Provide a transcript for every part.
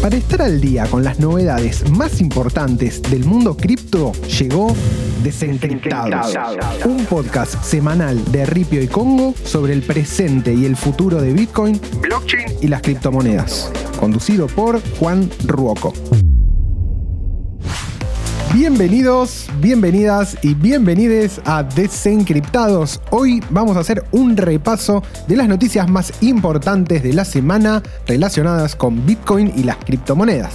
Para estar al día con las novedades más importantes del mundo cripto, llegó Desencriptados, un podcast semanal de Ripio y Congo sobre el presente y el futuro de Bitcoin, blockchain y las criptomonedas, conducido por Juan Ruoco. Bienvenidos, bienvenidas y bienvenides a Desencriptados. Hoy vamos a hacer un repaso de las noticias más importantes de la semana relacionadas con Bitcoin y las criptomonedas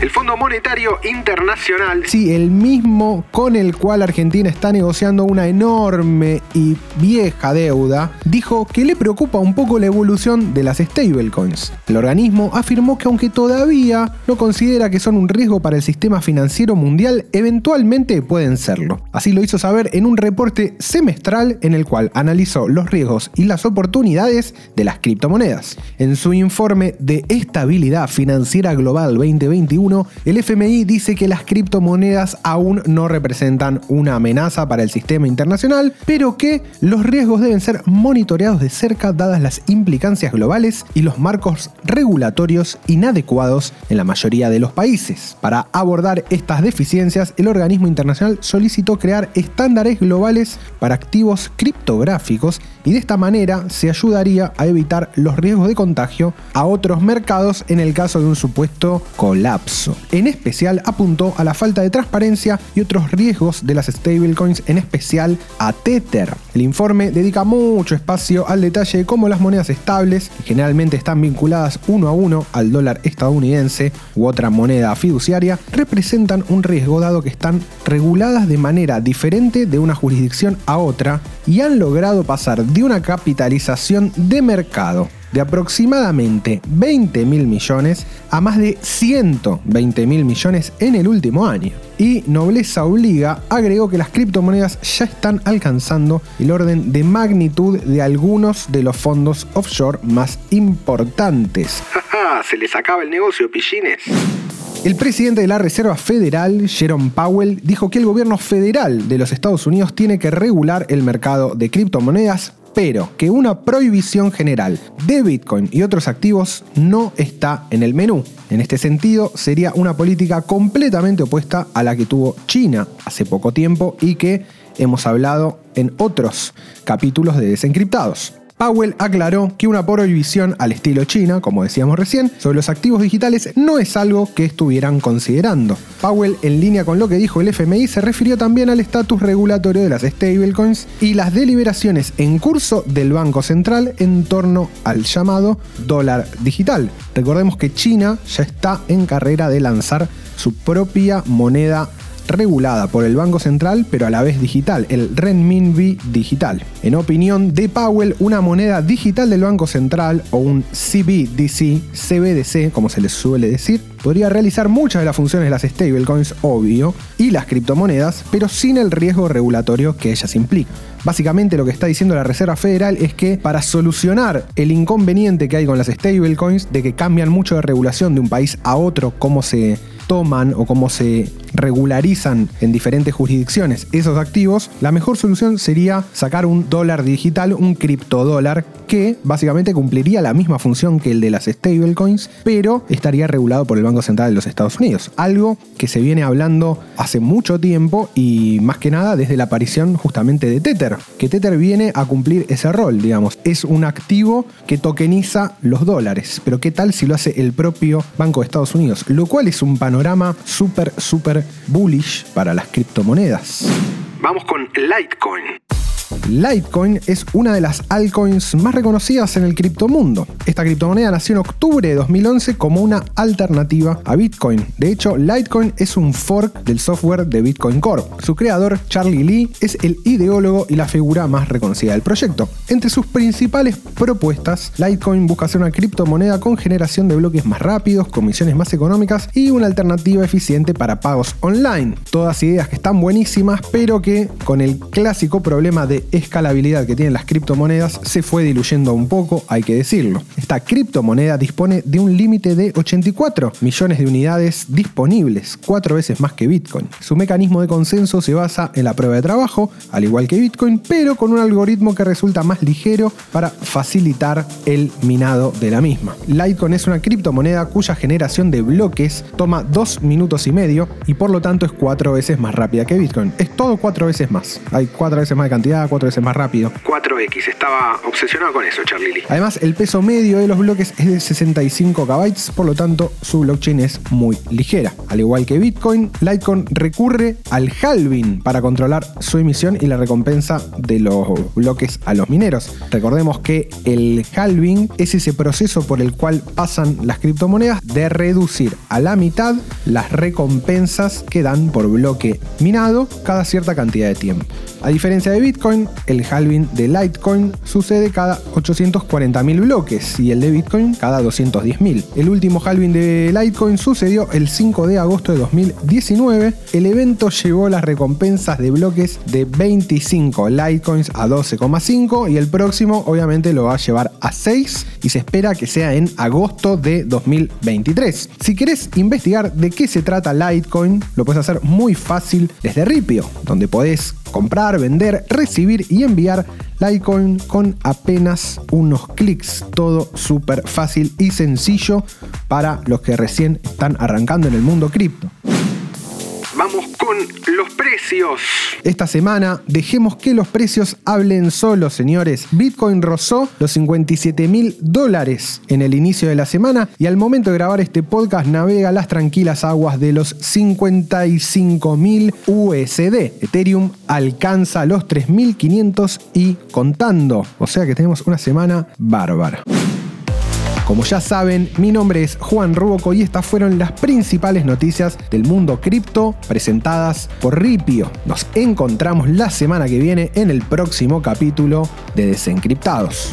el Fondo Monetario Internacional. Sí, el mismo con el cual Argentina está negociando una enorme y vieja deuda, dijo que le preocupa un poco la evolución de las stablecoins. El organismo afirmó que aunque todavía no considera que son un riesgo para el sistema financiero mundial, eventualmente pueden serlo. Así lo hizo saber en un reporte semestral en el cual analizó los riesgos y las oportunidades de las criptomonedas. En su informe de estabilidad financiera global 2021, el FMI dice que las criptomonedas aún no representan una amenaza para el sistema internacional, pero que los riesgos deben ser monitoreados de cerca dadas las implicancias globales y los marcos regulatorios inadecuados en la mayoría de los países. Para abordar estas deficiencias, el organismo internacional solicitó crear estándares globales para activos criptográficos y de esta manera se ayudaría a evitar los riesgos de contagio a otros mercados en el caso de un supuesto colapso. En especial apuntó a la falta de transparencia y otros riesgos de las stablecoins, en especial a Tether. El informe dedica mucho espacio al detalle de cómo las monedas estables, que generalmente están vinculadas uno a uno al dólar estadounidense u otra moneda fiduciaria, representan un riesgo dado que están reguladas de manera diferente de una jurisdicción a otra y han logrado pasar de una capitalización de mercado de aproximadamente 20 mil millones a más de 120 mil millones en el último año. Y Nobleza Obliga agregó que las criptomonedas ya están alcanzando el orden de magnitud de algunos de los fondos offshore más importantes. Se les acaba el negocio, pichines. El presidente de la Reserva Federal, Jerome Powell, dijo que el gobierno federal de los Estados Unidos tiene que regular el mercado de criptomonedas pero que una prohibición general de Bitcoin y otros activos no está en el menú. En este sentido, sería una política completamente opuesta a la que tuvo China hace poco tiempo y que hemos hablado en otros capítulos de Desencriptados. Powell aclaró que una prohibición al estilo China, como decíamos recién, sobre los activos digitales no es algo que estuvieran considerando. Powell, en línea con lo que dijo el FMI, se refirió también al estatus regulatorio de las stablecoins y las deliberaciones en curso del Banco Central en torno al llamado dólar digital. Recordemos que China ya está en carrera de lanzar su propia moneda regulada por el Banco Central, pero a la vez digital, el renminbi digital. En opinión de Powell, una moneda digital del Banco Central o un CBDC, CBDC, como se les suele decir, podría realizar muchas de las funciones de las stablecoins, obvio, y las criptomonedas, pero sin el riesgo regulatorio que ellas implican. Básicamente lo que está diciendo la Reserva Federal es que para solucionar el inconveniente que hay con las stablecoins, de que cambian mucho de regulación de un país a otro, cómo se toman o cómo se regularizan en diferentes jurisdicciones esos activos, la mejor solución sería sacar un dólar digital, un criptodólar, que básicamente cumpliría la misma función que el de las stablecoins, pero estaría regulado por el Banco Central de los Estados Unidos. Algo que se viene hablando hace mucho tiempo y más que nada desde la aparición justamente de Tether, que Tether viene a cumplir ese rol, digamos. Es un activo que tokeniza los dólares, pero ¿qué tal si lo hace el propio Banco de Estados Unidos? Lo cual es un panorama súper, súper bullish para las criptomonedas. Vamos con Litecoin. Litecoin es una de las altcoins más reconocidas en el criptomundo. Esta criptomoneda nació en octubre de 2011 como una alternativa a Bitcoin. De hecho, Litecoin es un fork del software de Bitcoin Corp. Su creador, Charlie Lee, es el ideólogo y la figura más reconocida del proyecto. Entre sus principales propuestas, Litecoin busca ser una criptomoneda con generación de bloques más rápidos, comisiones más económicas y una alternativa eficiente para pagos online. Todas ideas que están buenísimas, pero que con el clásico problema de escalabilidad que tienen las criptomonedas se fue diluyendo un poco, hay que decirlo. Esta criptomoneda dispone de un límite de 84 millones de unidades disponibles, cuatro veces más que Bitcoin. Su mecanismo de consenso se basa en la prueba de trabajo, al igual que Bitcoin, pero con un algoritmo que resulta más ligero para facilitar el minado de la misma. Litecoin es una criptomoneda cuya generación de bloques toma dos minutos y medio y por lo tanto es cuatro veces más rápida que Bitcoin. Es todo cuatro veces más. Hay cuatro veces más de cantidad, cuatro veces más rápido. 4X, estaba obsesionado con eso, Charlie. Además, el peso medio de los bloques es de 65 KB, por lo tanto, su blockchain es muy ligera. Al igual que Bitcoin, Litecoin recurre al halving para controlar su emisión y la recompensa de los bloques a los mineros. Recordemos que el halving es ese proceso por el cual pasan las criptomonedas de reducir a la mitad las recompensas que dan por bloque minado cada cierta cantidad de tiempo. A diferencia de Bitcoin, el halving de Litecoin sucede cada 840.000 bloques y el de Bitcoin cada 210.000. El último halving de Litecoin sucedió el 5 de agosto de 2019. El evento llevó las recompensas de bloques de 25 Litecoins a 12,5 y el próximo obviamente lo va a llevar a 6 y se espera que sea en agosto de 2023. Si querés investigar de qué se trata Litecoin, lo puedes hacer muy fácil desde Ripio, donde podés comprar, vender, recibir y enviar Litecoin con apenas unos clics. Todo súper fácil y sencillo para los que recién están arrancando en el mundo cripto. Esta semana dejemos que los precios hablen solos, señores. Bitcoin rozó los 57 mil dólares en el inicio de la semana y al momento de grabar este podcast navega las tranquilas aguas de los 55 mil USD. Ethereum alcanza los 3.500 y contando. O sea que tenemos una semana bárbara. Como ya saben, mi nombre es Juan Ruboco y estas fueron las principales noticias del mundo cripto presentadas por Ripio. Nos encontramos la semana que viene en el próximo capítulo de Desencriptados.